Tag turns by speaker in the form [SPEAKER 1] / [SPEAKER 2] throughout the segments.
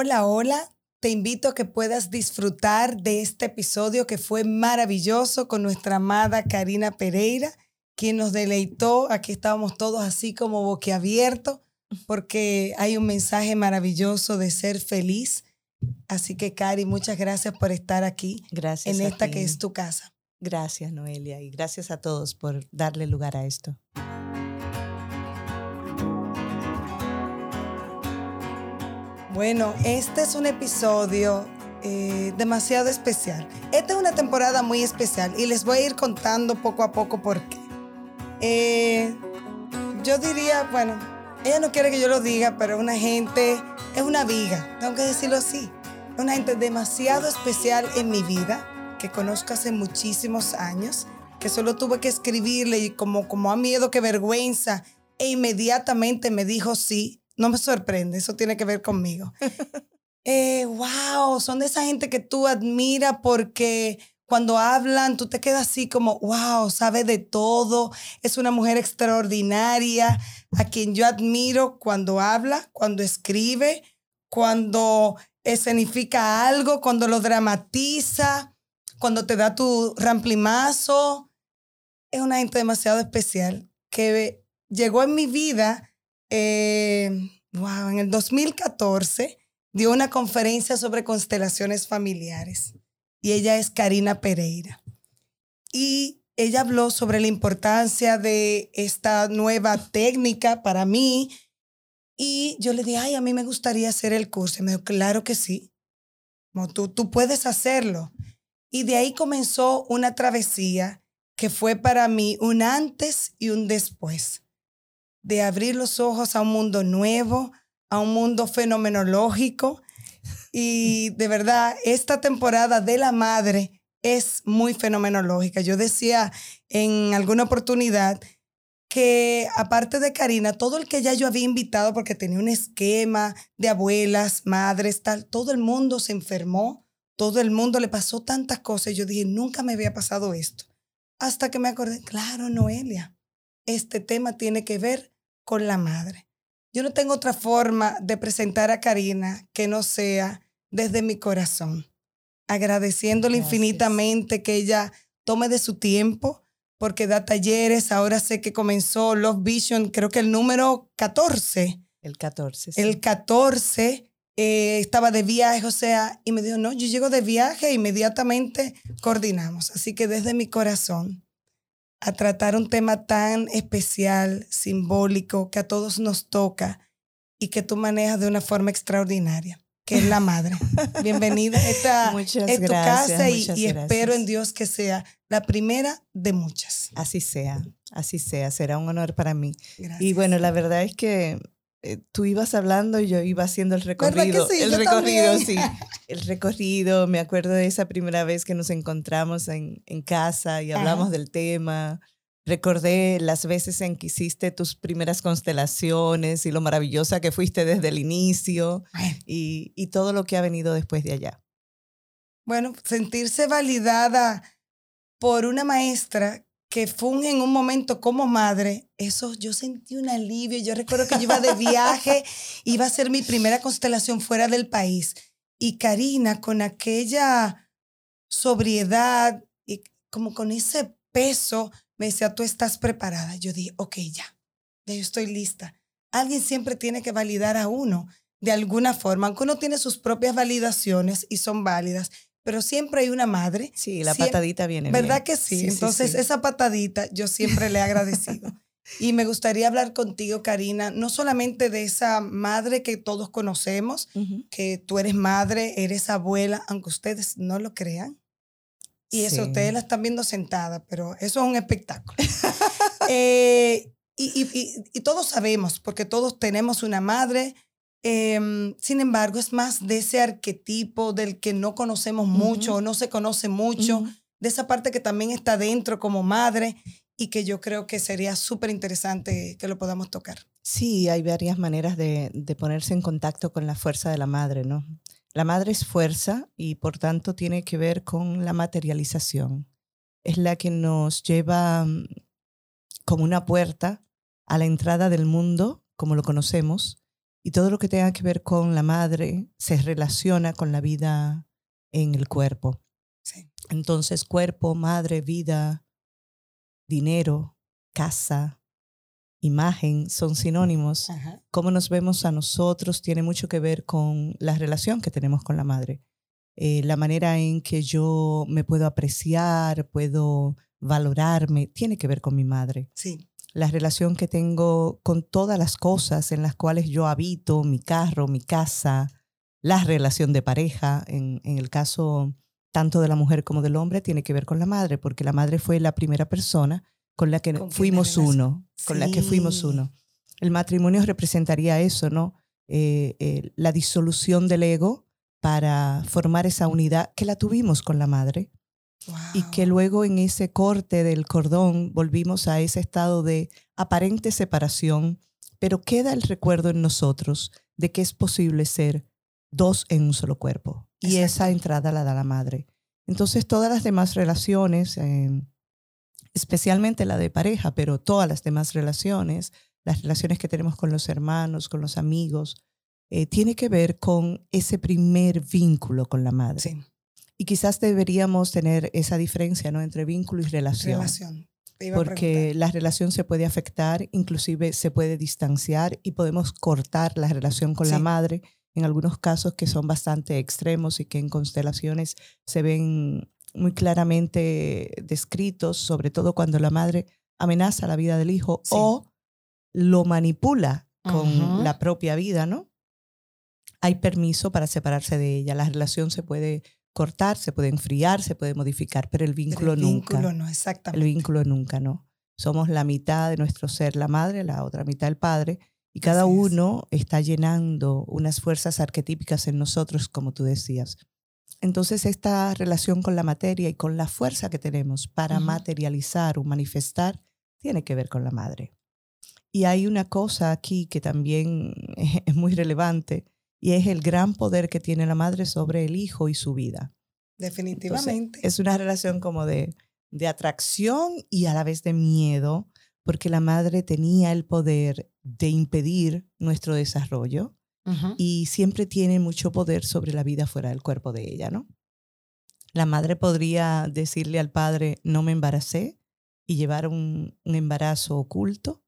[SPEAKER 1] Hola, hola. Te invito a que puedas disfrutar de este episodio que fue maravilloso con nuestra amada Karina Pereira, quien nos deleitó. Aquí estábamos todos así como boquiabiertos porque hay un mensaje maravilloso de ser feliz. Así que, Cari, muchas gracias por estar aquí
[SPEAKER 2] Gracias.
[SPEAKER 1] en esta
[SPEAKER 2] ti.
[SPEAKER 1] que es tu casa.
[SPEAKER 2] Gracias, Noelia, y gracias a todos por darle lugar a esto.
[SPEAKER 1] Bueno, este es un episodio eh, demasiado especial. Esta es una temporada muy especial y les voy a ir contando poco a poco por qué. Eh, yo diría, bueno, ella no quiere que yo lo diga, pero una gente es una viga, tengo que decirlo así. Una gente demasiado especial en mi vida, que conozco hace muchísimos años, que solo tuve que escribirle y como, como a miedo, que vergüenza, e inmediatamente me dijo sí. No me sorprende, eso tiene que ver conmigo. Eh, wow, son de esa gente que tú admiras porque cuando hablan tú te quedas así como, wow, sabe de todo, es una mujer extraordinaria, a quien yo admiro cuando habla, cuando escribe, cuando escenifica algo, cuando lo dramatiza, cuando te da tu ramplimazo. Es una gente demasiado especial que llegó en mi vida, eh, wow, en el 2014 dio una conferencia sobre constelaciones familiares y ella es Karina Pereira. Y ella habló sobre la importancia de esta nueva técnica para mí y yo le dije, ay, a mí me gustaría hacer el curso. Y me dijo, claro que sí, Como tú, tú puedes hacerlo. Y de ahí comenzó una travesía que fue para mí un antes y un después, de abrir los ojos a un mundo nuevo, a un mundo fenomenológico. Y de verdad, esta temporada de la madre es muy fenomenológica. Yo decía en alguna oportunidad que aparte de Karina, todo el que ya yo había invitado, porque tenía un esquema de abuelas, madres, tal, todo el mundo se enfermó, todo el mundo le pasó tantas cosas. Yo dije, nunca me había pasado esto. Hasta que me acordé, claro, Noelia, este tema tiene que ver con la madre. Yo no tengo otra forma de presentar a Karina que no sea desde mi corazón, agradeciéndole
[SPEAKER 2] Gracias.
[SPEAKER 1] infinitamente que ella tome de su tiempo, porque da talleres, ahora sé que comenzó Love Vision, creo que el número 14,
[SPEAKER 2] El 14. sí.
[SPEAKER 1] el 14 eh, estaba de viaje, o sea, y me dijo, no, yo llego de viaje, e inmediatamente coordinamos. Así que desde mi corazón, a tratar un tema tan especial, simbólico, que a todos nos toca y que tú manejas de una forma extraordinaria, que es la madre. Bienvenida. Esta
[SPEAKER 2] Muchas
[SPEAKER 1] es tu
[SPEAKER 2] gracias,
[SPEAKER 1] casa y, espero en Dios que sea la primera de muchas.
[SPEAKER 2] Así sea, así sea, será un honor para mí.
[SPEAKER 1] Gracias.
[SPEAKER 2] Y bueno, la verdad es que eh, tú ibas hablando y yo iba haciendo el
[SPEAKER 1] ¿Verdad que
[SPEAKER 2] recorrido.
[SPEAKER 1] sí?
[SPEAKER 2] El
[SPEAKER 1] Yo
[SPEAKER 2] recorrido,
[SPEAKER 1] también.
[SPEAKER 2] sí. El recorrido, me acuerdo de esa primera vez que nos encontramos en, en casa y hablamos
[SPEAKER 1] Ajá.
[SPEAKER 2] del tema. Recordé las veces en que hiciste tus primeras constelaciones y lo maravillosa que fuiste desde el inicio y todo lo que ha venido después de allá.
[SPEAKER 1] Bueno, sentirse validada por una maestra que funge en un momento como madre, eso yo sentí un alivio. Yo recuerdo que yo iba de viaje, iba a ser mi primera constelación fuera del país. Y Karina, con aquella sobriedad y como con ese peso, me decía, tú estás preparada. Yo dije, ok, ya, ya yo estoy lista. Alguien siempre tiene que validar a uno de alguna forma, aunque uno tiene sus propias validaciones y son válidas, pero siempre hay una madre.
[SPEAKER 2] Sí, la patadita viene
[SPEAKER 1] ¿Verdad
[SPEAKER 2] bien.
[SPEAKER 1] que sí? Entonces,
[SPEAKER 2] sí.
[SPEAKER 1] esa patadita yo siempre le he agradecido. y me gustaría hablar contigo, Karina, no solamente de esa madre que todos conocemos, que tú eres madre, eres abuela, aunque ustedes no lo crean. Y eso, ustedes la están viendo sentada, pero eso es un espectáculo. Eh, y, y- y- y todos sabemos, porque todos tenemos una madre. Em, sin embargo, es más de ese arquetipo del que no conocemos mucho o no se conoce mucho, de esa parte que también está dentro como madre y que yo creo que sería súper interesante que lo podamos tocar.
[SPEAKER 2] Sí, hay varias maneras de, de ponerse en contacto con la fuerza de la madre, ¿no? La madre es fuerza y por tanto tiene que ver con la materialización. Es la que nos lleva mm, como una puerta a la entrada del mundo, como lo conocemos, Y todo lo que tenga que ver con la madre se relaciona con la vida en el cuerpo. Entonces, cuerpo, madre, vida, dinero, casa, imagen son sinónimos. Cómo nos vemos a nosotros tiene mucho que ver con la relación que tenemos con la madre. Eh, la manera en que yo me puedo apreciar, puedo valorarme, tiene que ver con mi madre.
[SPEAKER 1] Sí.
[SPEAKER 2] La relación que tengo con todas las cosas en las cuales yo habito, mi carro, mi casa, la relación de pareja, en, en el caso tanto de la mujer como del hombre, tiene que ver con la madre, porque la madre fue la primera persona con la que fuimos uno, con la que fuimos uno. El matrimonio representaría eso, ¿no? Eh, eh, la disolución del ego para formar esa unidad que la tuvimos con la madre y que luego en ese corte del cordón volvimos a ese estado de aparente separación, pero queda el recuerdo en nosotros de que es posible ser dos en un solo cuerpo. Y esa entrada la da la madre. Entonces todas las demás relaciones, eh, especialmente la de pareja, pero todas las demás relaciones, las relaciones que tenemos con los hermanos, con los amigos, eh, tiene que ver con ese primer vínculo con la madre. Y quizás deberíamos tener esa diferencia ¿no? entre vínculo y relación.
[SPEAKER 1] Relación.
[SPEAKER 2] Porque la relación se puede afectar, inclusive se puede distanciar y podemos cortar la relación con la madre en algunos casos que son bastante extremos y que en constelaciones se ven muy claramente descritos, sobre todo cuando la madre amenaza la vida del hijo o lo manipula con la propia vida, ¿no? Hay permiso para separarse de ella. La relación se puede cortar, se puede enfriar, se puede modificar, pero el vínculo
[SPEAKER 1] el
[SPEAKER 2] nunca.
[SPEAKER 1] Vínculo no, exactamente.
[SPEAKER 2] El vínculo nunca, ¿no? Somos la mitad de nuestro ser, la madre, la otra mitad el padre, y cada uno está llenando unas fuerzas arquetípicas en nosotros, como tú decías. Entonces, esta relación con la materia y con la fuerza que tenemos para materializar o manifestar tiene que ver con la madre. Y hay una cosa aquí que también es muy relevante y es el gran poder que tiene la madre sobre el hijo y su vida.
[SPEAKER 1] Definitivamente.
[SPEAKER 2] es una relación como de, de atracción y a la vez de miedo, porque la madre tenía el poder de impedir nuestro desarrollo y siempre tiene mucho poder sobre la vida fuera del cuerpo de ella, ¿no? La madre podría decirle al padre, no me embaracé y llevar un, embarazo oculto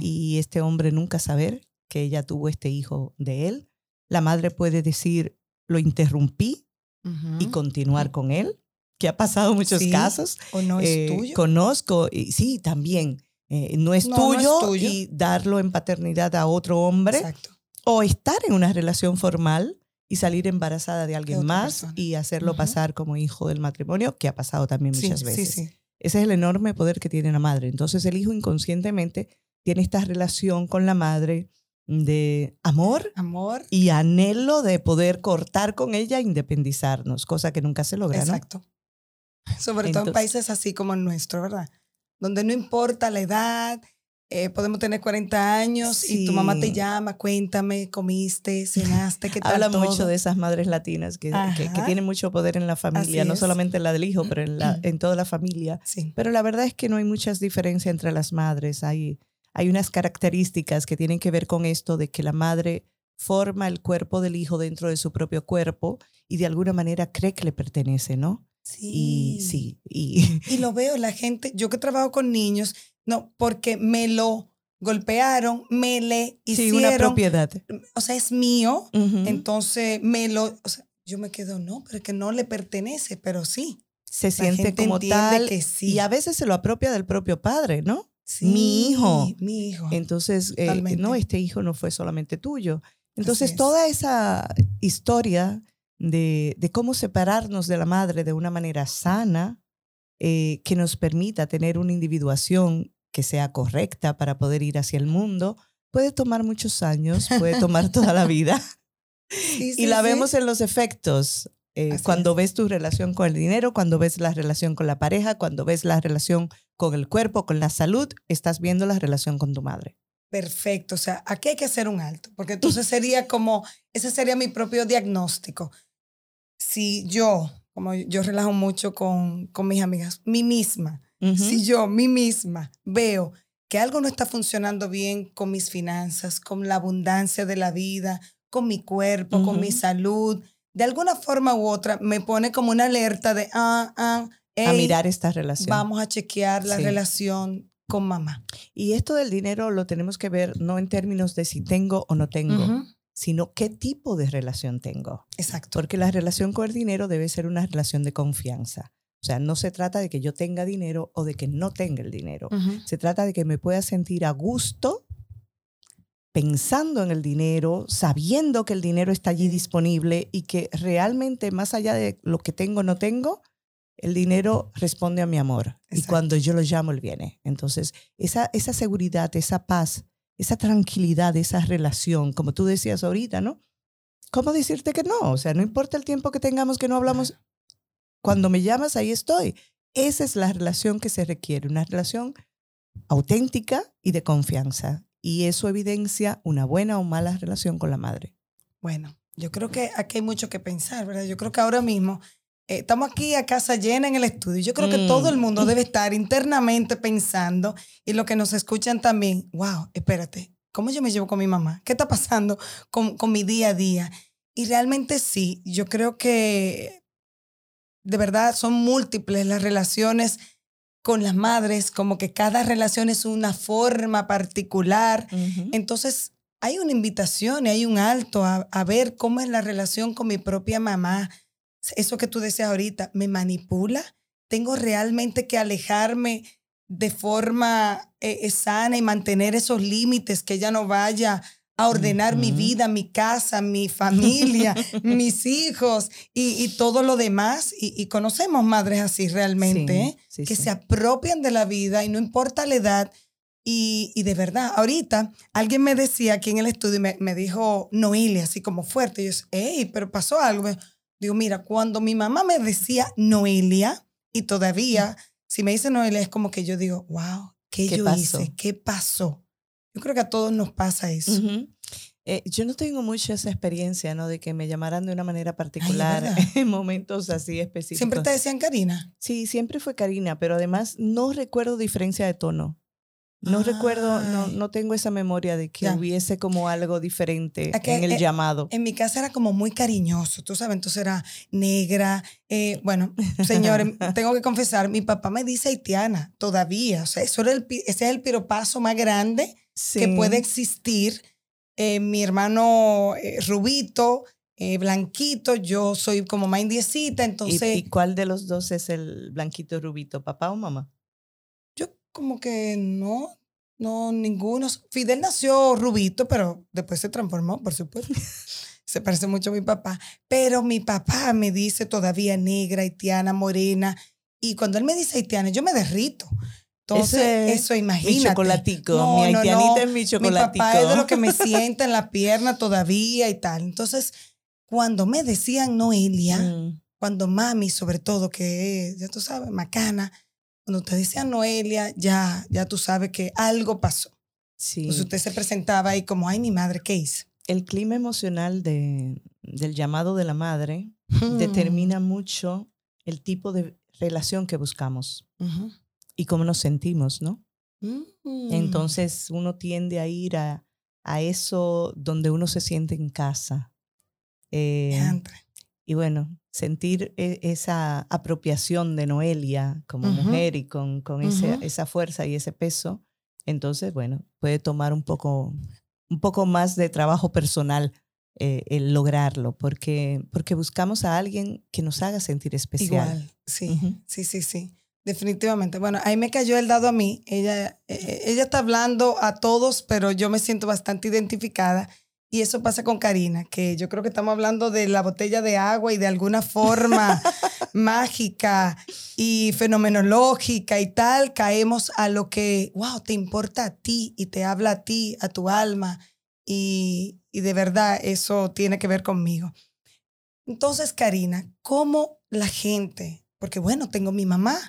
[SPEAKER 2] y este hombre nunca saber que ella tuvo este hijo de él. La madre puede decir, lo interrumpí y continuar con él, que ha pasado muchos casos.
[SPEAKER 1] O no es eh, tuyo.
[SPEAKER 2] Conozco, y sí, también. Eh, no, es, tuyo, y darlo en paternidad a otro hombre. Exacto o estar en una relación formal y salir embarazada de alguien más y hacerlo pasar como hijo del matrimonio, que ha pasado también muchas veces. Ese es el enorme poder que tiene la madre. Entonces el hijo inconscientemente tiene esta relación con la madre de amor,
[SPEAKER 1] amor
[SPEAKER 2] y anhelo de poder cortar con ella e independizarnos, cosa que nunca se logra.
[SPEAKER 1] Exacto. Sobre todo en países así como el nuestro, ¿verdad? Donde no importa la edad, eh, podemos tener 40 años y tu mamá te llama, cuéntame, comiste, cenaste, ¿qué tal?
[SPEAKER 2] Habla mucho de esas madres latinas que, que, tienen mucho poder en la familia, no solamente en la del hijo, pero en, la, en toda la familia. Pero la verdad es que no hay muchas diferencias entre las madres. Hay, hay unas características que tienen que ver con esto de que la madre forma el cuerpo del hijo dentro de su propio cuerpo y de alguna manera cree que le pertenece, ¿no?
[SPEAKER 1] Sí.
[SPEAKER 2] Y sí. Y,
[SPEAKER 1] y lo veo, la gente, yo que trabajo con niños, no, porque me lo golpearon, me le hicieron.
[SPEAKER 2] Sí, una propiedad.
[SPEAKER 1] O sea, es mío. Entonces me lo. O sea, yo me quedo, no, pero es que no le pertenece, pero sí.
[SPEAKER 2] Se siente como tal. Que sí. Y a veces se lo apropia del propio padre, ¿no?
[SPEAKER 1] Sí,
[SPEAKER 2] mi hijo.
[SPEAKER 1] Mi hijo.
[SPEAKER 2] Entonces, eh, no, este hijo no fue solamente tuyo. Entonces, toda esa historia de, de, cómo separarnos de la madre de una manera sana, eh, que nos permita tener una individuación que sea correcta para poder ir hacia el mundo, puede tomar muchos años, puede tomar toda la vida. y la vemos en los efectos. Eh, cuando ves tu relación con el dinero, cuando ves la relación con la pareja, cuando ves la relación con el cuerpo, con la salud, estás viendo la relación con tu madre.
[SPEAKER 1] Perfecto, o sea, aquí hay que hacer un alto, porque entonces sería como, ese sería mi propio diagnóstico. Si yo como yo relajo mucho con, con mis amigas, mí misma, si yo, mí misma, veo que algo no está funcionando bien con mis finanzas, con la abundancia de la vida, con mi cuerpo, con mi salud, de alguna forma u otra me pone como una alerta de, ah, ah,
[SPEAKER 2] a mirar esta relación.
[SPEAKER 1] Vamos a chequear la relación con mamá.
[SPEAKER 2] Y esto del dinero lo tenemos que ver no en términos de si tengo o no tengo, sino qué tipo de relación tengo.
[SPEAKER 1] Exacto.
[SPEAKER 2] Porque la relación con el dinero debe ser una relación de confianza. O sea, no se trata de que yo tenga dinero o de que no tenga el dinero. Se trata de que me pueda sentir a gusto pensando en el dinero, sabiendo que el dinero está allí disponible y que realmente más allá de lo que tengo o no tengo, el dinero responde a mi amor. Y cuando yo lo llamo, él viene. Entonces, esa, esa seguridad, esa paz, esa tranquilidad, esa relación, como tú decías ahorita, ¿no? ¿Cómo decirte que no? O sea, no importa el tiempo que tengamos que no hablamos, cuando me llamas, ahí estoy. Esa es la relación que se requiere, una relación auténtica y de confianza. Y eso evidencia una buena o mala relación con la madre.
[SPEAKER 1] Bueno, yo creo que aquí hay mucho que pensar, ¿verdad? Yo creo que ahora mismo eh, estamos aquí a casa llena en el estudio. Yo creo que todo el mundo mm. debe estar internamente pensando y lo que nos escuchan también, wow, espérate, ¿cómo yo me llevo con mi mamá? ¿Qué está pasando con, con mi día a día? Y realmente sí, yo creo que de verdad son múltiples las relaciones con las madres, como que cada relación es una forma particular. Entonces, hay una invitación y hay un alto a, a, ver cómo es la relación con mi propia mamá. Eso que tú decías ahorita, ¿me manipula? ¿Tengo realmente que alejarme de forma eh, sana y mantener esos límites, que ella no vaya a ordenar mi vida, mi casa, mi familia, mis hijos y, todo lo demás. Y, conocemos madres así realmente, ¿eh? que se apropian de la vida y no importa la edad. Y, de verdad, ahorita alguien me decía aquí en el estudio, me, me dijo Noelia, así como fuerte. Y yo, hey, pero pasó algo. Digo, mira, cuando mi mamá me decía Noelia, y todavía, si me dice Noelia, es como que yo digo, wow, ¿qué, yo hice? ¿Qué pasó? Yo creo que a todos nos pasa eso.
[SPEAKER 2] Eh, yo no tengo mucha esa experiencia, ¿no? De que me llamaran de una manera particular en momentos así específicos.
[SPEAKER 1] ¿Siempre te decían Karina?
[SPEAKER 2] Sí, siempre fue Karina, pero además no recuerdo diferencia de tono. No recuerdo, no, no tengo esa memoria de que hubiese como algo diferente en el eh, llamado.
[SPEAKER 1] En mi casa era como muy cariñoso, tú sabes, entonces era negra. Eh, bueno, señores, tengo que confesar, mi papá me dice haitiana todavía. O sea, eso era el, ese es el piropazo más grande que puede existir. Eh, mi hermano Rubito, blanquito, yo soy como más indiecita, entonces...
[SPEAKER 2] ¿Y, cuál de los dos es el blanquito Rubito, papá o mamá?
[SPEAKER 1] como que no, no, ninguno. Fidel nació rubito, pero después se transformó, por supuesto. se parece mucho a mi papá. Pero mi papá me dice todavía negra, haitiana, morena. Y cuando él me dice haitiana, yo me derrito. Entonces, eso imagínate.
[SPEAKER 2] Mi chocolatico, mi haitianita es mi chocolatico.
[SPEAKER 1] Mi papá es de lo que me sienta en la pierna todavía y tal. Entonces, cuando me decían Noelia, mm. cuando mami, sobre todo, que ya tú sabes, macana, cuando usted decía Noelia, ya, ya tú sabes que algo pasó. Sí. Entonces usted se presentaba ahí como, ay, mi madre, ¿qué hizo?
[SPEAKER 2] El clima emocional de, del llamado de la madre determina mucho el tipo de relación que buscamos y cómo nos sentimos, ¿no? Mm. Entonces uno tiende a ir a, a, eso donde uno se siente en casa. Eh, y bueno, sentir e, esa apropiación de Noelia como mujer y con, con esa fuerza y ese peso, entonces, bueno, puede tomar un poco, un poco más de trabajo personal eh, el lograrlo, porque, porque buscamos a alguien que nos haga sentir especial. Igual,
[SPEAKER 1] sí, sí, sí, sí. Definitivamente. Bueno, ahí me cayó el dado a mí. Ella, e, e, ella está hablando a todos, pero yo me siento bastante identificada y eso pasa con Karina, que yo creo que estamos hablando de la botella de agua y de alguna forma mágica y fenomenológica y tal, caemos a lo que, wow, te importa a ti y te habla a ti, a tu alma. Y, y de verdad eso tiene que ver conmigo. Entonces, Karina, ¿cómo la gente, porque bueno, tengo mi mamá,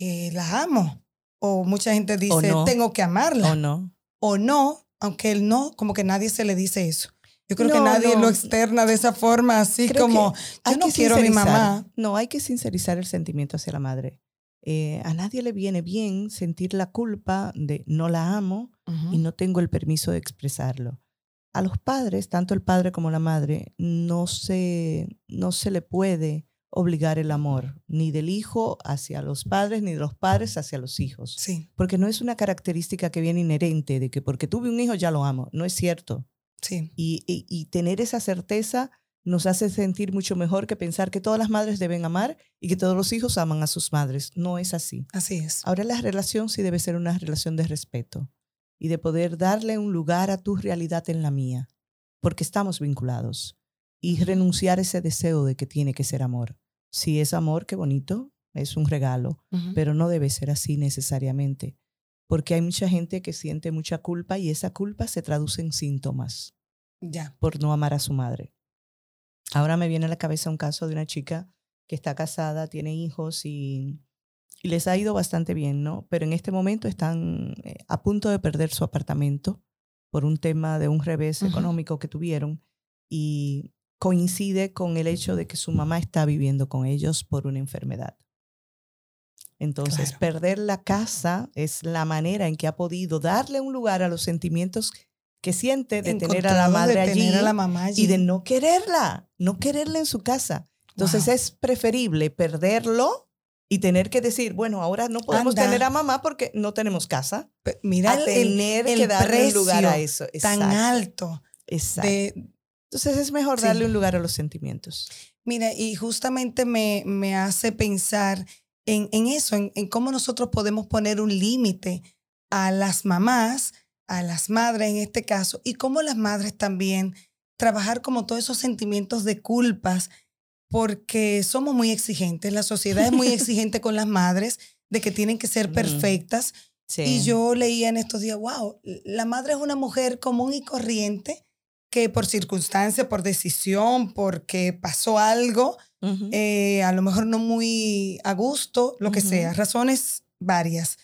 [SPEAKER 1] eh, la amo, o mucha gente dice, tengo que amarla.
[SPEAKER 2] O no.
[SPEAKER 1] O no, aunque él no, como que nadie se le dice eso. Yo creo que nadie lo externa de esa forma, así como, yo no quiero a mi mamá.
[SPEAKER 2] No, hay que sincerizar el sentimiento hacia la madre. eh, a nadie le viene bien sentir la culpa de no la amo y no tengo el permiso de expresarlo. A los padres, tanto el padre como la madre, no se, no se le puede obligar el amor, ni del hijo hacia los padres, ni de los padres hacia los hijos.
[SPEAKER 1] Sí.
[SPEAKER 2] Porque no es una característica que viene inherente de que porque tuve un hijo ya lo amo. No es cierto.
[SPEAKER 1] Sí.
[SPEAKER 2] Y, y, y tener esa certeza nos hace sentir mucho mejor que pensar que todas las madres deben amar y que todos los hijos aman a sus madres. No es así.
[SPEAKER 1] Así es.
[SPEAKER 2] Ahora la relación sí debe ser una relación de respeto y de poder darle un lugar a tu realidad en la mía, porque estamos vinculados. Y renunciar a ese deseo de que tiene que ser amor. Si es amor, qué bonito, es un regalo, pero no debe ser así necesariamente, porque hay mucha gente que siente mucha culpa y esa culpa se traduce en síntomas
[SPEAKER 1] Ya.
[SPEAKER 2] por no amar a su madre. Ahora me viene a la cabeza un caso de una chica que está casada, tiene hijos y, y les ha ido bastante bien, ¿no? Pero en este momento están eh, a punto de perder su apartamento por un tema de un revés económico que tuvieron y coincide con el hecho de que su mamá está viviendo con ellos por una enfermedad. Entonces,
[SPEAKER 1] Claro.
[SPEAKER 2] perder la casa es la manera en que ha podido darle un lugar a los sentimientos que siente de tener a la madre allí
[SPEAKER 1] a la mamá allí.
[SPEAKER 2] y de no quererla, no quererla en su casa. Entonces
[SPEAKER 1] Wow.
[SPEAKER 2] es preferible perderlo y tener que decir, bueno, ahora no podemos
[SPEAKER 1] Anda.
[SPEAKER 2] tener a mamá porque no tenemos casa.
[SPEAKER 1] Pe- Mira
[SPEAKER 2] a
[SPEAKER 1] el,
[SPEAKER 2] tener
[SPEAKER 1] el
[SPEAKER 2] que darle un lugar a
[SPEAKER 1] precio
[SPEAKER 2] eso.
[SPEAKER 1] tan
[SPEAKER 2] Exacto,
[SPEAKER 1] alto.
[SPEAKER 2] exacto.
[SPEAKER 1] De,
[SPEAKER 2] Entonces es mejor
[SPEAKER 1] Sí.
[SPEAKER 2] darle un lugar a los sentimientos.
[SPEAKER 1] Mira, y justamente me, me hace pensar en, en eso, en, en cómo nosotros podemos poner un límite a las mamás, a las madres en este caso, y cómo las madres también trabajar como todos esos sentimientos de culpas, porque somos muy exigentes, la sociedad es muy exigente con las madres, de que tienen que ser
[SPEAKER 2] Ujú.
[SPEAKER 1] perfectas.
[SPEAKER 2] Sí.
[SPEAKER 1] Y yo leía en estos días, wow, la madre es una mujer común y corriente que por circunstancia, por decisión, porque pasó algo, eh, a lo mejor no muy a gusto, lo que sea, razones varias,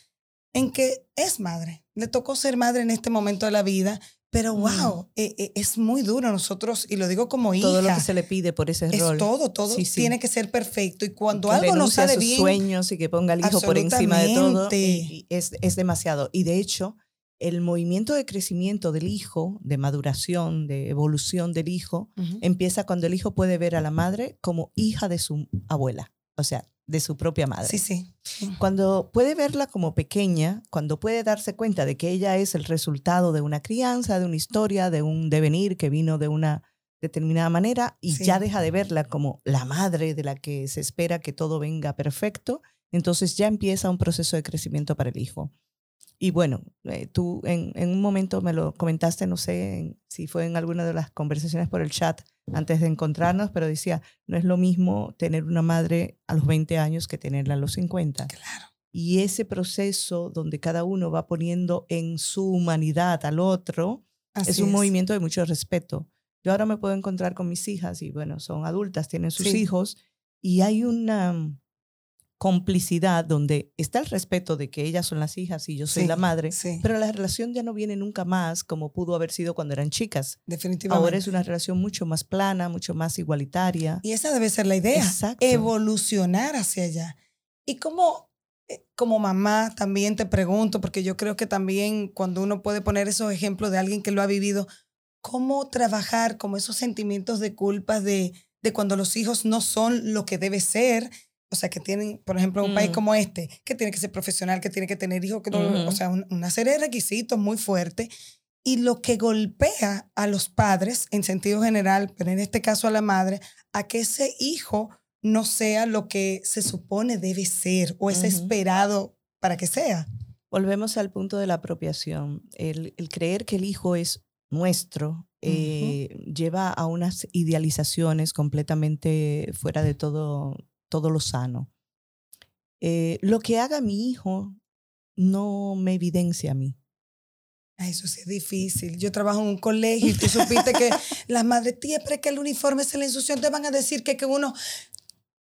[SPEAKER 1] en que es madre. Le tocó ser madre en este momento de la vida, pero
[SPEAKER 2] Mm.
[SPEAKER 1] wow, eh, eh, es muy duro nosotros, y lo digo como hija,
[SPEAKER 2] todo lo que se le pide por ese
[SPEAKER 1] es
[SPEAKER 2] rol.
[SPEAKER 1] todo, todo
[SPEAKER 2] Sí, sí.
[SPEAKER 1] tiene que ser perfecto. Y cuando
[SPEAKER 2] que
[SPEAKER 1] algo no
[SPEAKER 2] renuncie a
[SPEAKER 1] sale
[SPEAKER 2] sus
[SPEAKER 1] bien,
[SPEAKER 2] sueños y que ponga al hijo por encima de todo y es, es demasiado. Y de hecho, el movimiento de crecimiento del hijo, de maduración, de evolución del hijo, empieza cuando el hijo puede ver a la madre como hija de su abuela, o sea, de su propia madre.
[SPEAKER 1] sí, sí.
[SPEAKER 2] Cuando puede verla como pequeña, cuando puede darse cuenta de que ella es el resultado de una crianza, de una historia, de un devenir que vino de una determinada manera y
[SPEAKER 1] Sí.
[SPEAKER 2] ya deja de verla como la madre de la que se espera que todo venga perfecto, entonces ya empieza un proceso de crecimiento para el hijo. Y bueno, eh, tú en, en un momento me lo comentaste, no sé en- si fue en alguna de las conversaciones por el chat antes de encontrarnos, pero decía, no es lo mismo tener una madre a los 20 años que tenerla a los 50.
[SPEAKER 1] Claro.
[SPEAKER 2] Y ese proceso donde cada uno va poniendo en su humanidad al otro,
[SPEAKER 1] Así
[SPEAKER 2] es un movimiento de mucho respeto. Yo ahora me puedo encontrar con mis hijas y bueno, son adultas, tienen sus
[SPEAKER 1] Sí.
[SPEAKER 2] hijos y hay una complicidad donde está el respeto de que ellas son las hijas y yo soy
[SPEAKER 1] Sí,
[SPEAKER 2] la madre,
[SPEAKER 1] sí.
[SPEAKER 2] pero la relación ya no viene nunca más como pudo haber sido cuando eran chicas.
[SPEAKER 1] Definitivamente.
[SPEAKER 2] Ahora es una relación mucho más plana, mucho más igualitaria.
[SPEAKER 1] Y esa debe ser la idea.
[SPEAKER 2] Exacto.
[SPEAKER 1] Evolucionar hacia allá. Y como, eh, como mamá también te pregunto, porque yo creo que también cuando uno puede poner esos ejemplos de alguien que lo ha vivido, ¿cómo trabajar como esos sentimientos de culpas de, de cuando los hijos no son lo que debe ser? O sea, que tienen, por ejemplo, un país
[SPEAKER 2] Mm.
[SPEAKER 1] como este, que tiene que ser profesional, que tiene que tener hijos, que no- o sea, un- una serie de requisitos muy fuertes. Y lo que golpea a los padres, en sentido general, pero en este caso a la madre, a que ese hijo no sea lo que se supone debe ser o es
[SPEAKER 2] Ujú.
[SPEAKER 1] esperado para que sea.
[SPEAKER 2] Volvemos al punto de la apropiación. El, el creer que el hijo es nuestro eh, lleva a unas idealizaciones completamente fuera de todo, todo lo sano. Eh, lo que haga mi hijo no me evidencia a mí.
[SPEAKER 1] Eso sí es difícil. Yo trabajo en un colegio y tú supiste que las madres, tía, pero es que el uniforme se le ensució, te van a decir que, que uno...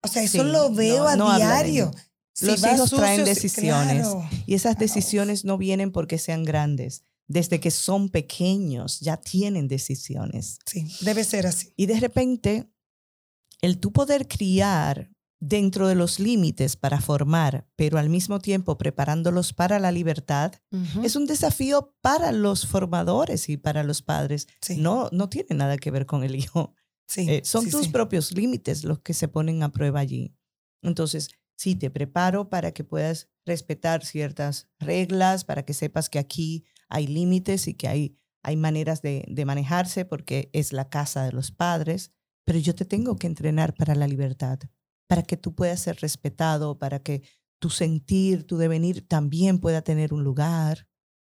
[SPEAKER 1] O sea, eso
[SPEAKER 2] Sí,
[SPEAKER 1] lo veo
[SPEAKER 2] no-
[SPEAKER 1] a
[SPEAKER 2] no
[SPEAKER 1] diario. Si
[SPEAKER 2] Los hijos traen
[SPEAKER 1] sucio,
[SPEAKER 2] decisiones.
[SPEAKER 1] claro.
[SPEAKER 2] Y esas decisiones no vienen porque sean grandes. Desde que son pequeños ya tienen decisiones.
[SPEAKER 1] Sí, debe ser así.
[SPEAKER 2] Y de repente, el tú poder criar dentro de los límites para formar, pero al mismo tiempo preparándolos para la libertad, es un desafío para los formadores y para los padres. No, no tiene nada que ver con el hijo. Eh, son tus propios límites los que se ponen a prueba allí. Entonces, sí, te preparo para que puedas respetar ciertas reglas, para que sepas que aquí hay límites y que hay, hay maneras de, de manejarse porque es la casa de los padres, pero yo te tengo que entrenar para la libertad para que tú puedas ser respetado, para que tu sentir, tu devenir también pueda tener un lugar,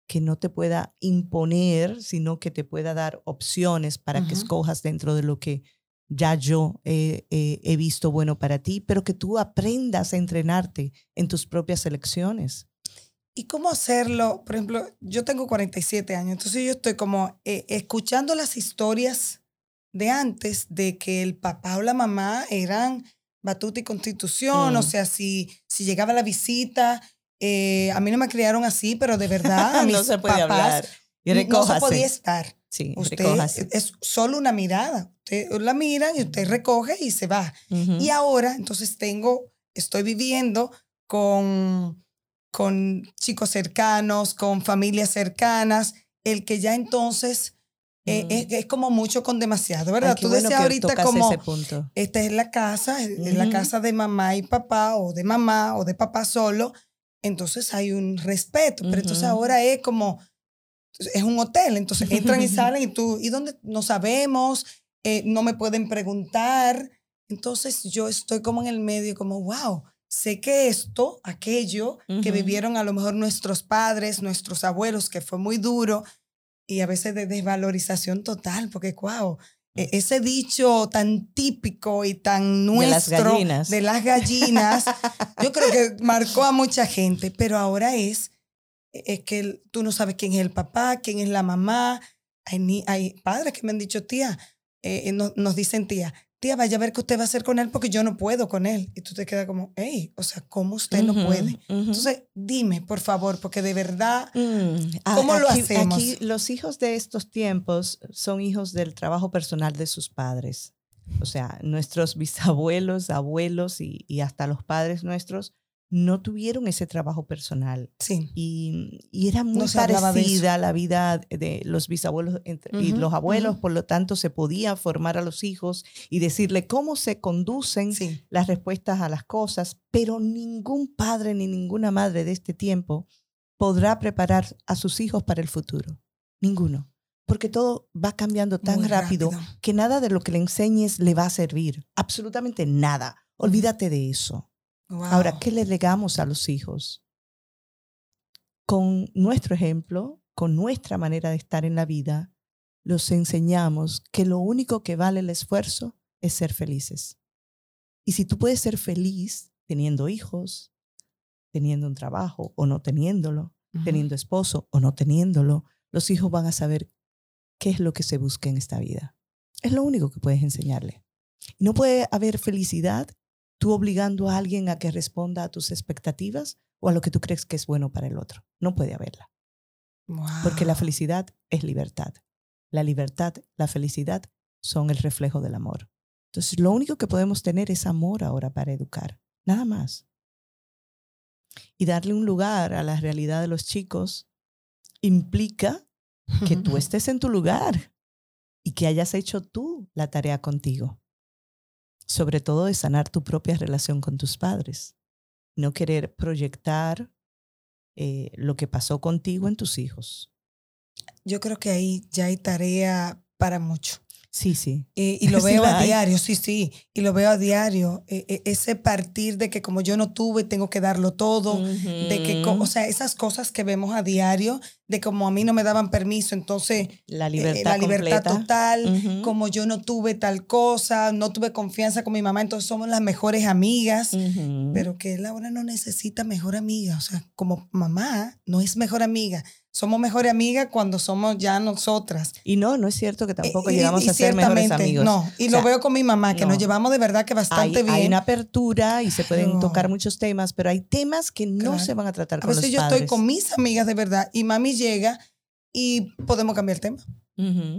[SPEAKER 2] que no te pueda imponer, sino que te pueda dar opciones para que escojas dentro de lo que ya yo he visto bueno para ti, pero que tú aprendas a entrenarte en tus propias elecciones.
[SPEAKER 1] ¿Y cómo hacerlo? Por ejemplo, yo tengo 47 años, entonces yo estoy como eh, escuchando las historias de antes de que el papá o la mamá eran batuta y constitución, o mm. sea, si, si llegaba la visita, eh, a mí no me criaron así, pero de verdad, a mis no se puede hablar. no se podía estar.
[SPEAKER 2] Sí,
[SPEAKER 1] usted es solo una mirada. Usted la miran y usted recoge y se va. Y ahora, entonces tengo, estoy viviendo con, con chicos cercanos, con familias cercanas, el que ya entonces eh, mm. es, como mucho con demasiado, ¿verdad? Tú decías ahorita como, esta es la casa, es, la casa de mamá y papá, o de mamá, o de papá solo, entonces hay un respeto, pero entonces ahora es como, es un hotel, entonces entran y salen y tú, ¿y dónde? No sabemos, eh, no me pueden preguntar, entonces yo estoy como en el medio, como, wow, sé que esto, aquello que vivieron a lo mejor nuestros padres, nuestros abuelos, que fue muy duro, y a veces de desvalorización total, porque wow, e, ese dicho tan típico y tan nuestro
[SPEAKER 2] de las gallinas,
[SPEAKER 1] de las gallinas yo creo que marcó a mucha gente, pero ahora es, e, es que tú no sabes quién es el papá, quién es la mamá. Hay, hay padres que me han dicho, tía, eh, eh nos dicen, tía, tía, vaya a ver qué usted va a hacer con él porque yo no puedo con él. Y tú te quedas como, hey, o sea, ¿cómo usted no puede? Entonces, dime, por favor, porque de verdad, mm, ¿cómo lo hacemos?
[SPEAKER 2] Aquí los hijos de estos tiempos son hijos del trabajo personal de sus padres. O sea, nuestros bisabuelos, abuelos y, y hasta los padres nuestros no tuvieron ese trabajo personal.
[SPEAKER 1] Sí.
[SPEAKER 2] Y, y era muy parecida la vida de los bisabuelos y los abuelos, por lo tanto se podía formar a los hijos y decirle cómo se conducen las respuestas a las cosas, pero ningún padre ni ninguna madre de este tiempo podrá preparar a sus hijos para el futuro. Ninguno. Porque todo va cambiando tan rápido, que nada de lo que le enseñes le va a servir. Absolutamente nada. Olvídate de eso. Ahora, ¿qué le legamos a los hijos? Con nuestro ejemplo, con nuestra manera de estar en la vida, los enseñamos que lo único que vale el esfuerzo es ser felices. Y si tú puedes ser feliz teniendo hijos, teniendo un trabajo o no teniéndolo, teniendo esposo o no teniéndolo, los hijos van a saber qué es lo que se busca en esta vida. Es lo único que puedes enseñarle. no puede haber felicidad tú obligando a alguien a que responda a tus expectativas o a lo que tú crees que es bueno para el otro. No puede haberla. Porque la felicidad es libertad. La libertad, la felicidad son el reflejo del amor. Entonces, lo único que podemos tener es amor ahora para educar. Nada más. Y darle un lugar a la realidad de los chicos implica que tú estés en tu lugar y que hayas hecho tú la tarea contigo sobre todo de sanar tu propia relación con tus padres. No querer proyectar eh, lo que pasó contigo en tus hijos.
[SPEAKER 1] Yo creo que ahí ya hay tarea para mucho.
[SPEAKER 2] Sí, sí.
[SPEAKER 1] y lo veo a diario, sí, sí. Y lo veo a diario. E, e, ese partir de que como yo no tuve, tengo que darlo todo. De que, o sea, esas cosas que vemos a diario, de como a mí no me daban permiso, entonces
[SPEAKER 2] la eh, libertad,
[SPEAKER 1] la libertad total, como yo no tuve tal cosa, no tuve confianza con mi mamá, entonces somos las mejores amigas, pero que él ahora no necesita mejor amiga, o sea, como mamá no es mejor amiga, somos mejores amigas cuando somos ya nosotras.
[SPEAKER 2] Y no, no es cierto que tampoco llegamos a ser mejores amigos.
[SPEAKER 1] No, y lo veo con mi mamá, que nos llevamos de verdad que bastante bien.
[SPEAKER 2] Hay una apertura y se pueden tocar muchos temas, pero hay temas que no se van a tratar con los padres.
[SPEAKER 1] A veces yo estoy con mis amigas de verdad y mami llega y podemos cambiar el tema.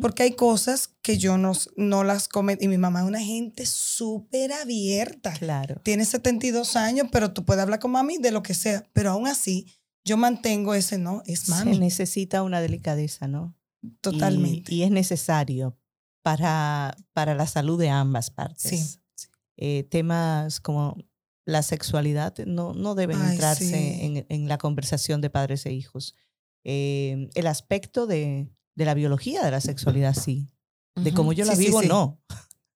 [SPEAKER 1] Porque hay cosas que yo no, no las cometo. Y mi mamá es una gente súper abierta.
[SPEAKER 2] Claro.
[SPEAKER 1] Tiene 72 años, pero tú puedes hablar con mami de lo que sea. Pero aún así, yo mantengo ese, ¿no? Es mami.
[SPEAKER 2] Se necesita una delicadeza, ¿no?
[SPEAKER 1] Totalmente.
[SPEAKER 2] Y, es necesario para, para la salud de ambas partes.
[SPEAKER 1] Sí.
[SPEAKER 2] Eh, temas como la sexualidad no, no deben entrarse en, en, la conversación de padres e hijos. Eh, el aspecto de, de la biología de la sexualidad, sí. De cómo yo la vivo, no.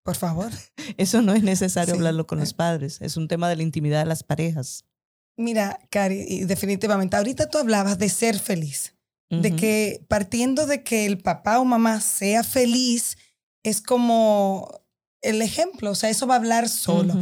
[SPEAKER 1] Por favor.
[SPEAKER 2] Eso no es necesario hablarlo con los eh. padres. Es un tema de la intimidad de las parejas.
[SPEAKER 1] Mira, Cari, definitivamente, ahorita tú hablabas de ser feliz, de que partiendo de que el papá o mamá sea feliz, es como el ejemplo, o sea, eso va a hablar solo.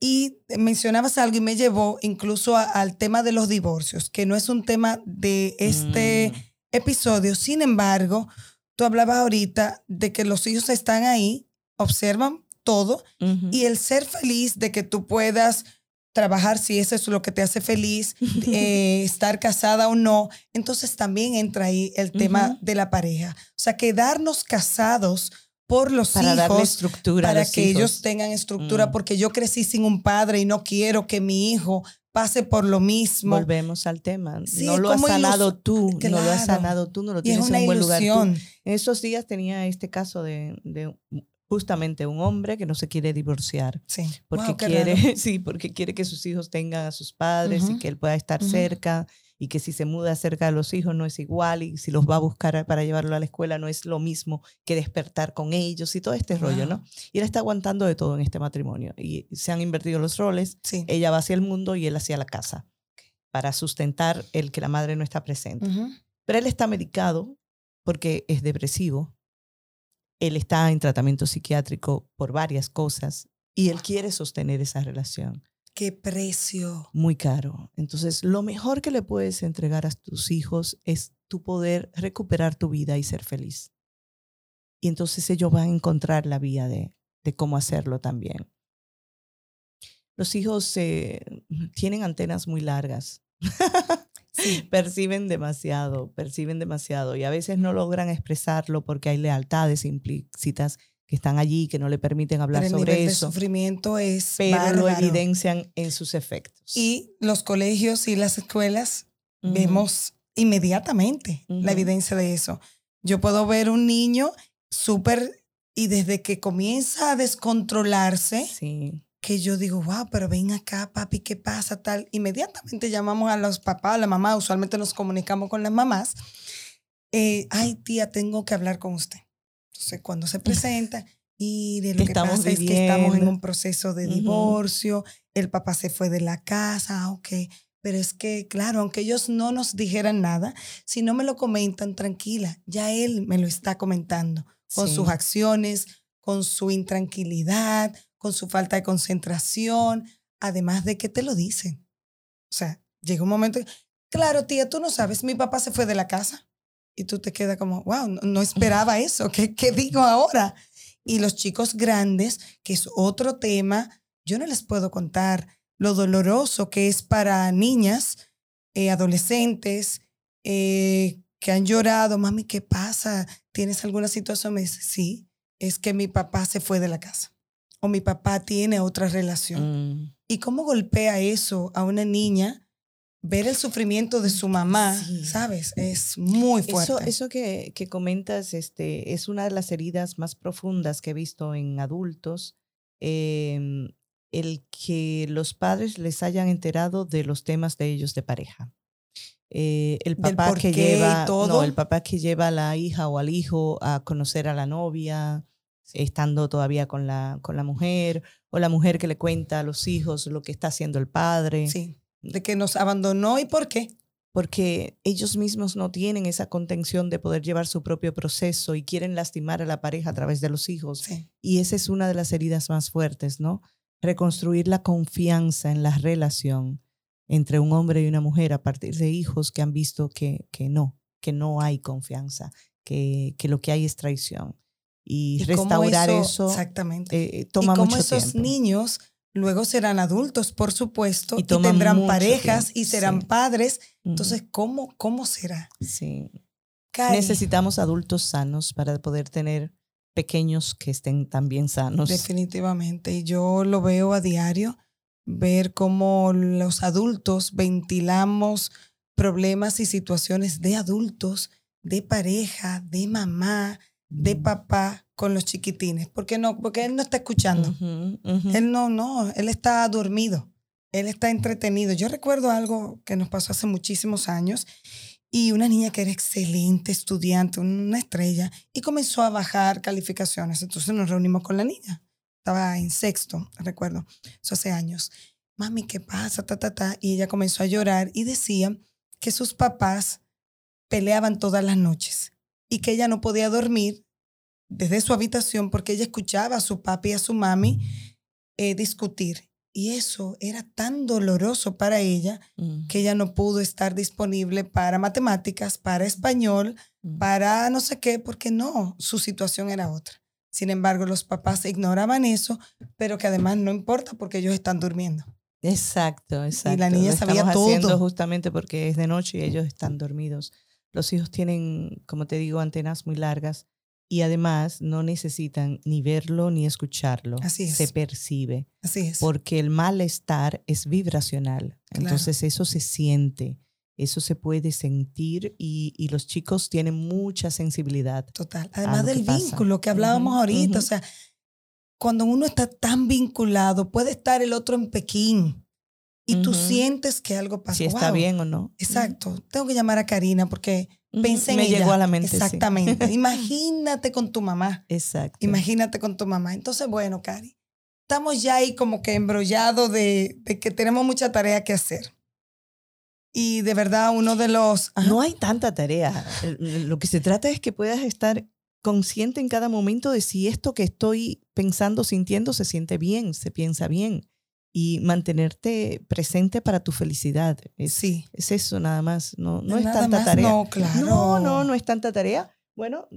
[SPEAKER 1] Y mencionabas algo y me llevó incluso al tema de los divorcios, que no es un tema de este mm episodio. Sin embargo, tú hablabas ahorita de que los hijos están ahí, observan todo y el ser feliz de que tú puedas trabajar si eso es lo que te hace feliz, eh, estar casada o no, entonces también entra ahí el tema de la pareja. O sea, quedarnos casados por los
[SPEAKER 2] para
[SPEAKER 1] hijos,
[SPEAKER 2] darle estructura
[SPEAKER 1] para que ellos tengan estructura, mm. porque yo crecí sin un padre y no quiero que mi hijo pase por lo mismo.
[SPEAKER 2] Volvemos al tema. no lo has sanado tú, no lo has sanado tú, no lo tienes en un buen lugar. En esos días tenía este caso de, de, justamente un hombre que no se quiere divorciar.
[SPEAKER 1] Sí.
[SPEAKER 2] Porque quiere, sí, porque quiere que sus hijos tengan a sus padres y que él pueda estar cerca y que si se muda cerca de los hijos no es igual y si los va a buscar para llevarlo a la escuela no es lo mismo que despertar con ellos y todo este rollo, ¿no? Y él está aguantando de todo en este matrimonio y se han invertido los roles. Ella va hacia el mundo y él hacia la casa para sustentar el que la madre no está presente. Pero él está medicado porque es depresivo. Él está en tratamiento psiquiátrico por varias cosas y él quiere sostener esa relación.
[SPEAKER 1] ¿Qué precio?
[SPEAKER 2] Muy caro. Entonces, lo mejor que le puedes entregar a tus hijos es tu poder recuperar tu vida y ser feliz. Y entonces ellos van a encontrar la vía de, de cómo hacerlo también. Los hijos eh, tienen antenas muy largas. perciben demasiado, perciben demasiado y a veces no logran expresarlo porque hay lealtades implícitas que están allí, que no le permiten hablar
[SPEAKER 1] pero
[SPEAKER 2] sobre
[SPEAKER 1] el
[SPEAKER 2] eso.
[SPEAKER 1] De sufrimiento es
[SPEAKER 2] pero lo evidencian en sus efectos.
[SPEAKER 1] Y los colegios y las escuelas vemos inmediatamente la evidencia de eso. Yo puedo ver un niño súper y desde que comienza a descontrolarse, que yo digo, wow, pero ven acá, papi, ¿qué pasa? Tal. Inmediatamente llamamos a los papás, a la mamá, usualmente nos comunicamos con las mamás. Eh, Ay, tía, tengo que hablar con usted entonces, cuando se presenta, y de lo que pasa es que estamos en un proceso de divorcio, el papá se fue de la casa, ah, ok. Pero es que, claro, aunque ellos no nos dijeran nada, si no me lo comentan, tranquila, ya él me lo está comentando con sus acciones, con su intranquilidad, con su falta de concentración, además de que te lo dicen. O sea, llega un momento, claro, tía, tú no sabes, mi papá se fue de la casa y tú te quedas como, wow, no, esperaba eso, ¿Qué, ¿qué digo ahora? Y los chicos grandes, que es otro tema, yo no les puedo contar lo doloroso que es para niñas, eh, adolescentes, eh, que han llorado, mami, ¿qué pasa? ¿Tienes alguna situación? Me dice, sí, es que mi papá se fue de la casa o mi papá tiene otra relación. Mm. ¿Y cómo golpea eso a una niña ver el sufrimiento de su mamá, ¿sabes? Es muy fuerte.
[SPEAKER 2] Eso, eso que, que, comentas este, es una de las heridas más profundas que he visto en adultos. Em, el que los padres les hayan enterado de los temas de ellos de pareja. Eh, el papá que lleva No, el papá que lleva a la hija o al hijo a conocer a la novia estando todavía con la con la mujer o la mujer que le cuenta a los hijos lo que está haciendo el padre
[SPEAKER 1] sí de que nos abandonó y por qué.
[SPEAKER 2] Porque ellos mismos no tienen esa contención de poder llevar su propio proceso y quieren lastimar a la pareja a través de los hijos. Y esa es una de las heridas más fuertes, ¿no? Reconstruir la confianza en la relación entre un hombre y una mujer a partir de hijos que han visto que, que no, que no hay confianza, que, que lo que hay es traición. Y, restaurar eso,
[SPEAKER 1] exactamente.
[SPEAKER 2] Eh, toma
[SPEAKER 1] y
[SPEAKER 2] cómo
[SPEAKER 1] esos niños Luego serán adultos, por supuesto, y, tendrán parejas y serán padres. Entonces, ¿cómo, ¿cómo será?
[SPEAKER 2] Sí. necesitamos adultos sanos para poder tener pequeños que estén también sanos.
[SPEAKER 1] Definitivamente. Y yo lo veo a diario, ver cómo los adultos ventilamos problemas y situaciones de adultos, de pareja, de mamá, de papá con los chiquitines. ¿Por qué no? Porque él no está escuchando. Él no, no, él está dormido. Él está entretenido. Yo recuerdo algo que nos pasó hace muchísimos años y una niña que era excelente estudiante, una estrella, y comenzó a bajar calificaciones. Entonces nos reunimos con la niña. Estaba en sexto, recuerdo, eso hace años. Mami, ¿qué pasa? Ta, ta, ta. Y ella comenzó a llorar y decía que sus papás peleaban todas las noches y que ella no podía dormir desde su habitación porque ella escuchaba a su papi y a su mami eh, discutir y eso era tan doloroso para ella mm. que ella no pudo estar disponible para matemáticas, para español, mm. para no sé qué, porque no, su situación era otra. Sin embargo, los papás ignoraban eso, pero que además no importa porque ellos están durmiendo.
[SPEAKER 2] Exacto, exacto.
[SPEAKER 1] Y la niña sabía
[SPEAKER 2] estamos
[SPEAKER 1] todo.
[SPEAKER 2] haciendo justamente porque es de noche y ellos están dormidos. Los hijos tienen, como te digo, antenas muy largas y además no necesitan ni verlo ni escucharlo.
[SPEAKER 1] Así es.
[SPEAKER 2] Se percibe.
[SPEAKER 1] Así es.
[SPEAKER 2] Porque el malestar es vibracional. Entonces eso se siente, eso se puede sentir y, los chicos tienen mucha sensibilidad.
[SPEAKER 1] Total. Además del vínculo que hablábamos ahorita. O sea, cuando uno está tan vinculado, puede estar el otro en Pekín y tú sientes que algo pasa.
[SPEAKER 2] Si está bien o no.
[SPEAKER 1] Exacto. Tengo que llamar a Karina porque pensé en
[SPEAKER 2] Me llegó a la mente.
[SPEAKER 1] Exactamente. Imagínate con tu mamá.
[SPEAKER 2] Exacto.
[SPEAKER 1] Imagínate con tu mamá. Entonces, bueno, Cari, estamos ya ahí como que embrollados de, de, que tenemos mucha tarea que hacer. Y de verdad, uno de los...
[SPEAKER 2] No hay tanta tarea. Lo que se trata es que puedas estar consciente en cada momento de si esto que estoy pensando, sintiendo, se siente bien, se piensa bien y mantenerte presente para tu felicidad. Es,
[SPEAKER 1] sí.
[SPEAKER 2] Es eso nada más. No, no es tanta tarea.
[SPEAKER 1] No, claro.
[SPEAKER 2] No, no, no es tanta tarea. Bueno,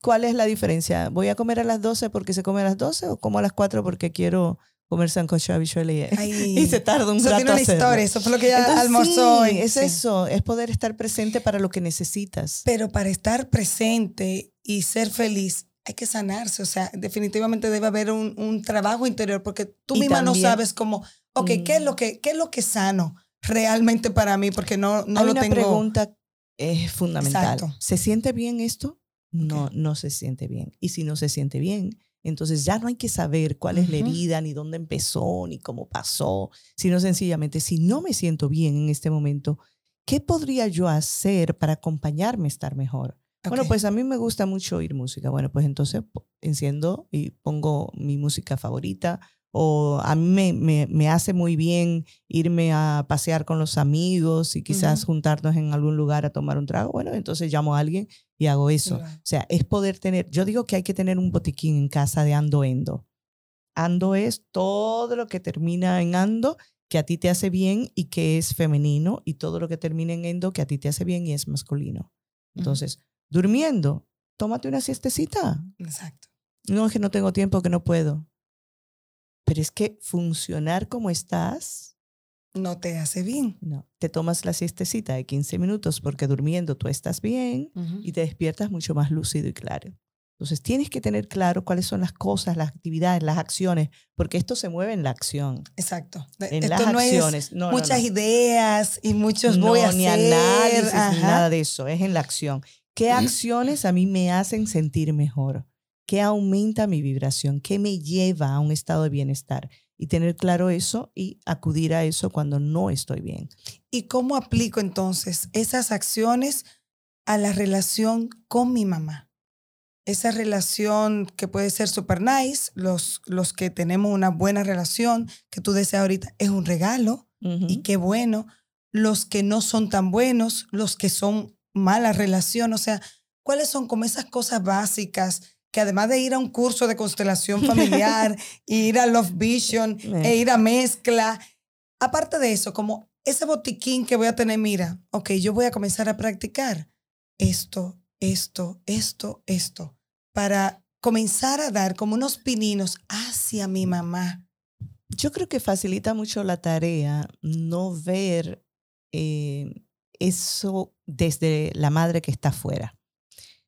[SPEAKER 2] ¿cuál es la diferencia? ¿Voy a comer a las 12 porque se come a las 12 o como a las 4 porque quiero comer sancocho habichuela y, y se tarda un
[SPEAKER 1] eso
[SPEAKER 2] rato
[SPEAKER 1] tiene una historia, eso fue lo que ella almorzó.
[SPEAKER 2] Sí, es eso, es poder estar presente para lo que necesitas.
[SPEAKER 1] Pero para estar presente y ser feliz hay que sanarse, o sea, definitivamente debe haber un, un trabajo interior porque tú misma no sabes cómo, ok, ¿qué, es lo que, ¿qué es lo que sano realmente para mí? Porque no, no
[SPEAKER 2] hay
[SPEAKER 1] lo
[SPEAKER 2] una
[SPEAKER 1] tengo.
[SPEAKER 2] pregunta es fundamental. ¿Se siente bien esto? No, no se siente bien. Y si no se siente bien, entonces ya no hay que saber cuál es la herida, ni dónde empezó, ni cómo pasó, sino sencillamente, si no me siento bien en este momento, ¿qué podría yo hacer para acompañarme a estar mejor? Bueno, pues a mí me gusta mucho oír música. Bueno, pues entonces enciendo y pongo mi música favorita. O a mí me, me, hace muy bien irme a pasear con los amigos y quizás juntarnos en algún lugar a tomar un trago. Bueno, entonces llamo a alguien y hago eso. O sea, es poder tener, yo digo que hay que tener un botiquín en casa de ando endo. Ando es todo lo que termina en ando que a ti te hace bien y que es femenino y todo lo que termina en endo que a ti te hace bien y es masculino. Entonces, durmiendo, tómate una siestecita.
[SPEAKER 1] Exacto.
[SPEAKER 2] No es que no tengo tiempo, que no puedo. Pero es que funcionar como estás.
[SPEAKER 1] No te hace bien.
[SPEAKER 2] No. Te tomas la siestecita de 15 minutos porque durmiendo tú estás bien y te despiertas mucho más lúcido y claro. Entonces tienes que tener claro cuáles son las cosas, las actividades, las acciones, porque esto se mueve en la acción.
[SPEAKER 1] Exacto.
[SPEAKER 2] En
[SPEAKER 1] esto
[SPEAKER 2] las
[SPEAKER 1] no
[SPEAKER 2] acciones.
[SPEAKER 1] Es muchas ideas y muchos voy a hacer.
[SPEAKER 2] Ni análisis, ni nada de eso. Es en la acción. ¿Qué acciones a mí me hacen sentir mejor? ¿Qué aumenta mi vibración? ¿Qué me lleva a un estado de bienestar? Y tener claro eso y acudir a eso cuando no estoy bien.
[SPEAKER 1] ¿Y cómo aplico entonces esas acciones a la relación con mi mamá? Esa relación que puede ser super nice, los, los que tenemos una buena relación, que tú deseas ahorita, es un regalo y qué bueno. Los que no son tan buenos, los que son mala relación, o sea, ¿cuáles son como esas cosas básicas que además de ir a un curso de constelación familiar, ir a Love Vision e ir a mezcla, aparte de eso, como ese botiquín que voy a tener, mira, ok, yo voy a comenzar a practicar esto, esto, esto, esto, para comenzar a dar como unos pininos hacia mi mamá.
[SPEAKER 2] Yo creo que facilita mucho la tarea no ver eh, eso desde la madre que está afuera,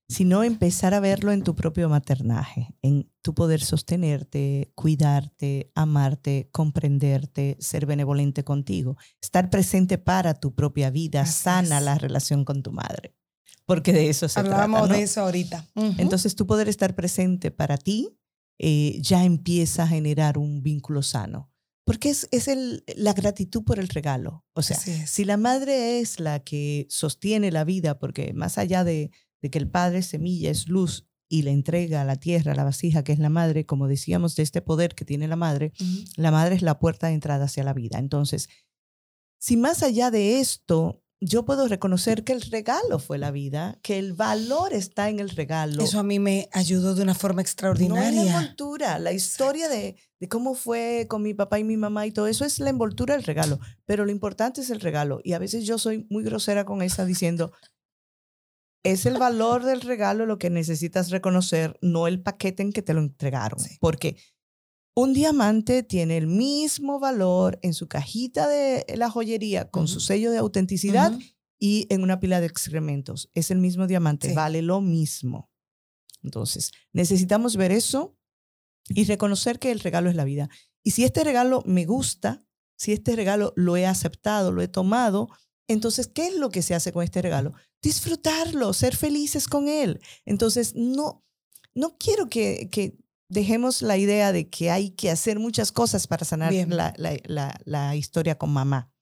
[SPEAKER 2] sino empezar a verlo en tu propio maternaje, en tu poder sostenerte, cuidarte, amarte, comprenderte, ser benevolente contigo, estar presente para tu propia vida, sana la relación con tu madre. Porque de eso se
[SPEAKER 1] Hablábamos
[SPEAKER 2] trata.
[SPEAKER 1] de eso ahorita.
[SPEAKER 2] Entonces, tu poder estar presente para ti eh, ya empieza a generar un vínculo sano. Porque es, es el, la gratitud por el regalo. O sea, si la madre es la que sostiene la vida, porque más allá de, de que el padre semilla es luz y le entrega a la tierra, a la vasija que es la madre, como decíamos, de este poder que tiene la madre, la madre es la puerta de entrada hacia la vida. Entonces, si más allá de esto yo puedo reconocer que el regalo fue la vida, que el valor está en el regalo.
[SPEAKER 1] Eso a mí me ayudó de una forma extraordinaria.
[SPEAKER 2] No es la envoltura, la historia de, de, cómo fue con mi papá y mi mamá y todo eso es la envoltura del regalo, pero lo importante es el regalo. Y a veces yo soy muy grosera con esa diciendo, es el valor del regalo lo que necesitas reconocer, no el paquete en que te lo entregaron. Sí. Porque un diamante tiene el mismo valor en su cajita de la joyería con uh -huh. su sello de autenticidad uh -huh. y en una pila de excrementos. Es el mismo diamante, sí. vale lo mismo. Entonces, necesitamos ver eso y reconocer que el regalo es la vida. Y si este regalo me gusta, si este regalo lo he aceptado, lo he tomado, entonces, ¿qué es lo que se hace con este regalo? Disfrutarlo, ser felices con él. Entonces, no, no quiero que, que dejemos la idea de que hay que hacer muchas cosas para sanar la, la, la, la, historia con mamá,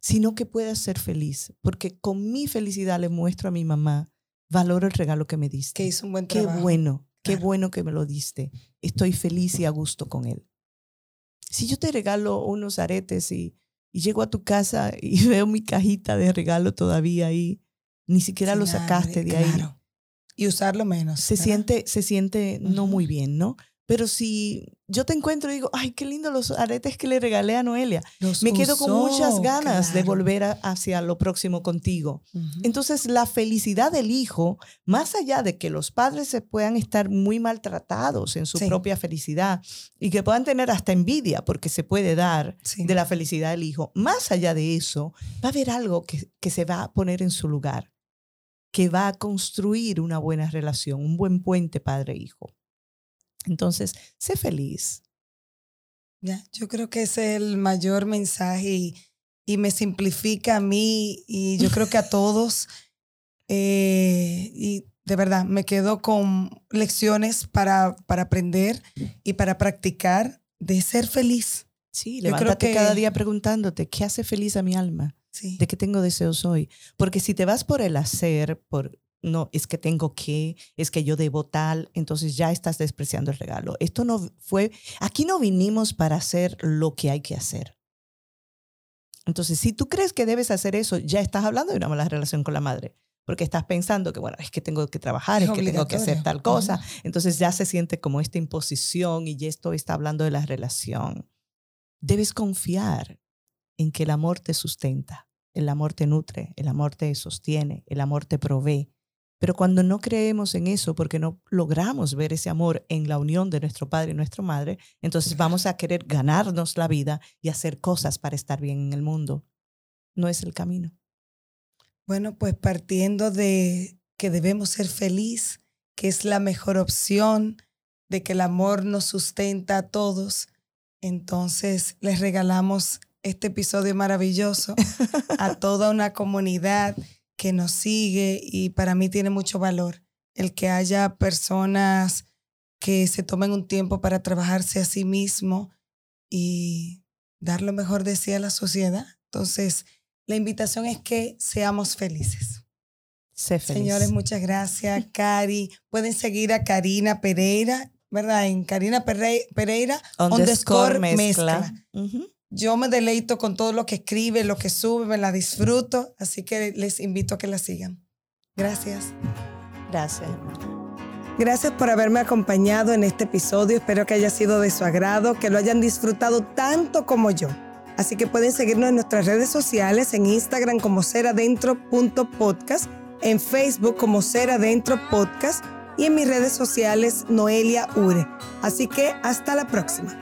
[SPEAKER 2] sino que puedas ser feliz, porque con mi felicidad le muestro a mi mamá, valoro el regalo que me diste.
[SPEAKER 1] Que hizo un buen
[SPEAKER 2] trabajo. Qué bueno, qué bueno que me lo diste. Estoy feliz y a gusto con él. Si yo te regalo unos aretes y, y llego a tu casa y veo mi cajita de regalo todavía ahí, ni siquiera lo sacaste de ahí.
[SPEAKER 1] Claro. Y usarlo menos.
[SPEAKER 2] Se
[SPEAKER 1] ¿verdad?
[SPEAKER 2] siente, se siente uh -huh. no muy bien, ¿no? Pero si yo te encuentro y digo, ay, qué lindo los aretes que le regalé a Noelia,
[SPEAKER 1] los
[SPEAKER 2] me quedo
[SPEAKER 1] usó,
[SPEAKER 2] con muchas ganas
[SPEAKER 1] claro.
[SPEAKER 2] de volver a, hacia lo próximo contigo. Uh -huh. Entonces, la felicidad del hijo, más allá de que los padres se puedan estar muy maltratados en su sí. propia felicidad y que puedan tener hasta envidia porque se puede dar sí. de la felicidad del hijo, más allá de eso, va a haber algo que, que se va a poner en su lugar, que va a construir una buena relación, un buen puente padre-hijo. Entonces, sé feliz.
[SPEAKER 1] Ya, yo creo que ese es el mayor mensaje y, y me simplifica a mí y yo creo que a todos. Eh, y de verdad, me quedo con lecciones para, para aprender y para practicar de ser feliz.
[SPEAKER 2] Sí, levántate que, cada día preguntándote, ¿qué hace feliz a mi alma?
[SPEAKER 1] Sí.
[SPEAKER 2] ¿De qué tengo deseos hoy? Porque si te vas por el hacer, por no, es que tengo que, es que yo debo tal, entonces ya estás despreciando el regalo. Esto no fue, aquí no vinimos para hacer lo que hay que hacer. Entonces, si tú crees que debes hacer eso, ya estás hablando de una mala relación con la madre, porque estás pensando que, bueno, es que tengo que trabajar, es, es que tengo que hacer tal cosa. Entonces ya se siente como esta imposición y esto está hablando de la relación. Debes confiar en que el amor te sustenta, el amor te nutre, el amor te sostiene, el amor te provee. Pero cuando no creemos en eso, porque no logramos ver ese amor en la unión de nuestro padre y nuestra madre, entonces vamos a querer ganarnos la vida y hacer cosas para estar bien en el mundo. No es el camino.
[SPEAKER 1] Bueno, pues partiendo de que debemos ser feliz, que es la mejor opción, de que el amor nos sustenta a todos, entonces les regalamos este episodio maravilloso a toda una comunidad que nos sigue y para mí tiene mucho valor el que haya personas que se tomen un tiempo para trabajarse a sí mismo y dar lo mejor de sí a la sociedad. Entonces, la invitación es que seamos felices.
[SPEAKER 2] Sé feliz.
[SPEAKER 1] Señores, muchas gracias. Cari, pueden seguir a Karina Pereira, ¿verdad? En Karina Pereira,
[SPEAKER 2] underscore, underscore mezcla. mezcla.
[SPEAKER 1] Uh -huh. Yo me deleito con todo lo que escribe, lo que sube, me la disfruto, así que les invito a que la sigan. Gracias.
[SPEAKER 2] Gracias.
[SPEAKER 1] Gracias por haberme acompañado en este episodio. Espero que haya sido de su agrado, que lo hayan disfrutado tanto como yo. Así que pueden seguirnos en nuestras redes sociales, en Instagram como seradentro.podcast, en Facebook como Seradentro Podcast y en mis redes sociales Noelia Ure. Así que hasta la próxima.